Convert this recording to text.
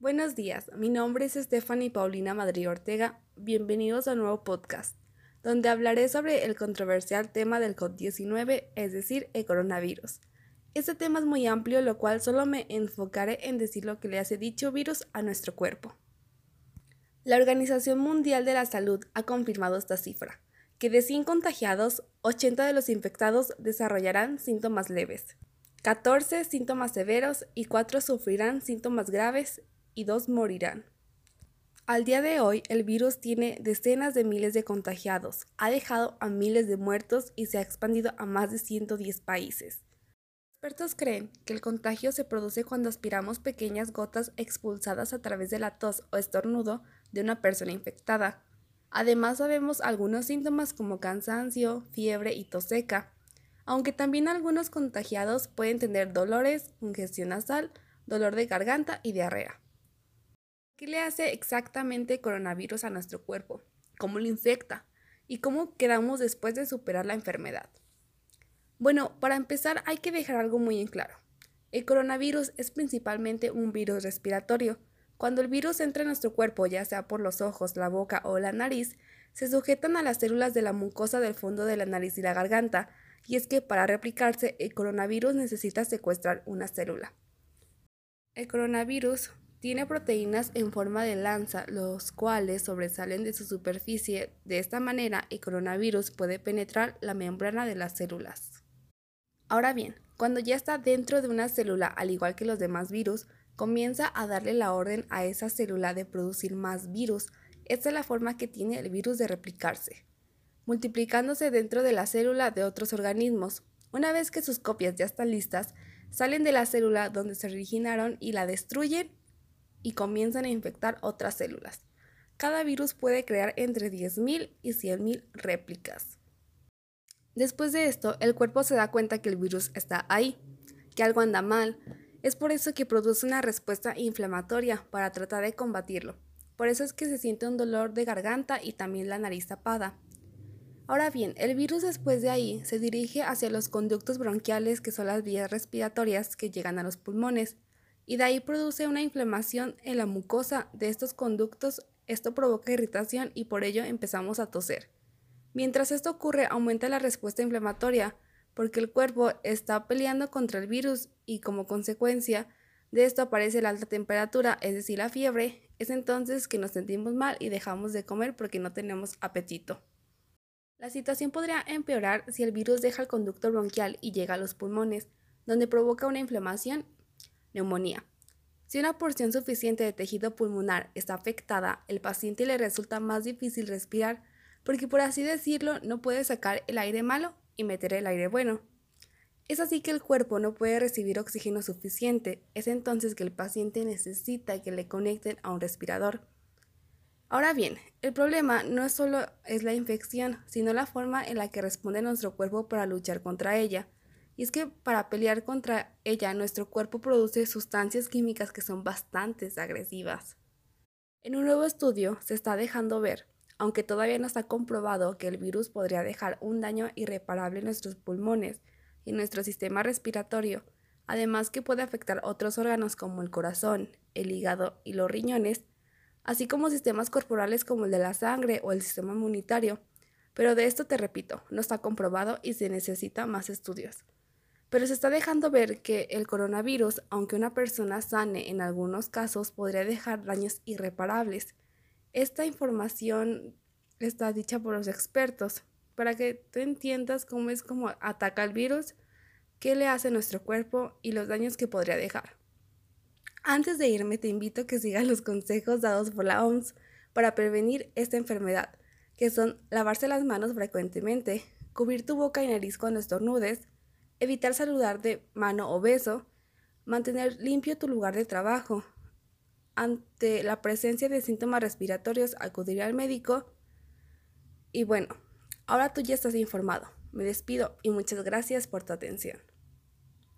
Buenos días, mi nombre es Stephanie Paulina Madrid Ortega. Bienvenidos a un nuevo podcast, donde hablaré sobre el controversial tema del COVID-19, es decir, el coronavirus. Este tema es muy amplio, lo cual solo me enfocaré en decir lo que le hace dicho virus a nuestro cuerpo. La Organización Mundial de la Salud ha confirmado esta cifra, que de 100 contagiados, 80 de los infectados desarrollarán síntomas leves, 14 síntomas severos y 4 sufrirán síntomas graves y 2 morirán. Al día de hoy, el virus tiene decenas de miles de contagiados, ha dejado a miles de muertos y se ha expandido a más de 110 países. Expertos creen que el contagio se produce cuando aspiramos pequeñas gotas expulsadas a través de la tos o estornudo de una persona infectada. Además sabemos algunos síntomas como cansancio, fiebre y tos seca aunque también algunos contagiados pueden tener dolores, congestión nasal, dolor de garganta y diarrea. ¿Qué le hace exactamente coronavirus a nuestro cuerpo? ¿Cómo lo infecta? ¿Y cómo quedamos después de superar la enfermedad? Bueno, para empezar hay que dejar algo muy en claro. El coronavirus es principalmente un virus respiratorio. Cuando el virus entra en nuestro cuerpo, ya sea por los ojos, la boca o la nariz, se sujetan a las células de la mucosa del fondo de la nariz y la garganta, y es que para replicarse el coronavirus necesita secuestrar una célula. El coronavirus tiene proteínas en forma de lanza, los cuales sobresalen de su superficie. De esta manera, el coronavirus puede penetrar la membrana de las células. Ahora bien, cuando ya está dentro de una célula, al igual que los demás virus, comienza a darle la orden a esa célula de producir más virus. Esta es la forma que tiene el virus de replicarse multiplicándose dentro de la célula de otros organismos. Una vez que sus copias ya están listas, salen de la célula donde se originaron y la destruyen y comienzan a infectar otras células. Cada virus puede crear entre 10.000 y 100.000 réplicas. Después de esto, el cuerpo se da cuenta que el virus está ahí, que algo anda mal. Es por eso que produce una respuesta inflamatoria para tratar de combatirlo. Por eso es que se siente un dolor de garganta y también la nariz tapada. Ahora bien, el virus después de ahí se dirige hacia los conductos bronquiales, que son las vías respiratorias que llegan a los pulmones, y de ahí produce una inflamación en la mucosa de estos conductos. Esto provoca irritación y por ello empezamos a toser. Mientras esto ocurre, aumenta la respuesta inflamatoria, porque el cuerpo está peleando contra el virus y como consecuencia de esto aparece la alta temperatura, es decir, la fiebre. Es entonces que nos sentimos mal y dejamos de comer porque no tenemos apetito. La situación podría empeorar si el virus deja el conducto bronquial y llega a los pulmones, donde provoca una inflamación, neumonía. Si una porción suficiente de tejido pulmonar está afectada, el paciente le resulta más difícil respirar porque por así decirlo no puede sacar el aire malo y meter el aire bueno. Es así que el cuerpo no puede recibir oxígeno suficiente, es entonces que el paciente necesita que le conecten a un respirador. Ahora bien, el problema no solo es la infección, sino la forma en la que responde nuestro cuerpo para luchar contra ella. Y es que para pelear contra ella, nuestro cuerpo produce sustancias químicas que son bastante agresivas. En un nuevo estudio se está dejando ver, aunque todavía no está comprobado que el virus podría dejar un daño irreparable en nuestros pulmones y nuestro sistema respiratorio, además que puede afectar otros órganos como el corazón, el hígado y los riñones, así como sistemas corporales como el de la sangre o el sistema inmunitario. Pero de esto te repito, no está comprobado y se necesita más estudios. Pero se está dejando ver que el coronavirus, aunque una persona sane en algunos casos, podría dejar daños irreparables. Esta información está dicha por los expertos para que tú entiendas cómo es como ataca el virus, qué le hace a nuestro cuerpo y los daños que podría dejar. Antes de irme, te invito a que sigas los consejos dados por la OMS para prevenir esta enfermedad, que son lavarse las manos frecuentemente, cubrir tu boca y nariz cuando estornudes, evitar saludar de mano o beso, mantener limpio tu lugar de trabajo. Ante la presencia de síntomas respiratorios, acudir al médico. Y bueno, ahora tú ya estás informado. Me despido y muchas gracias por tu atención.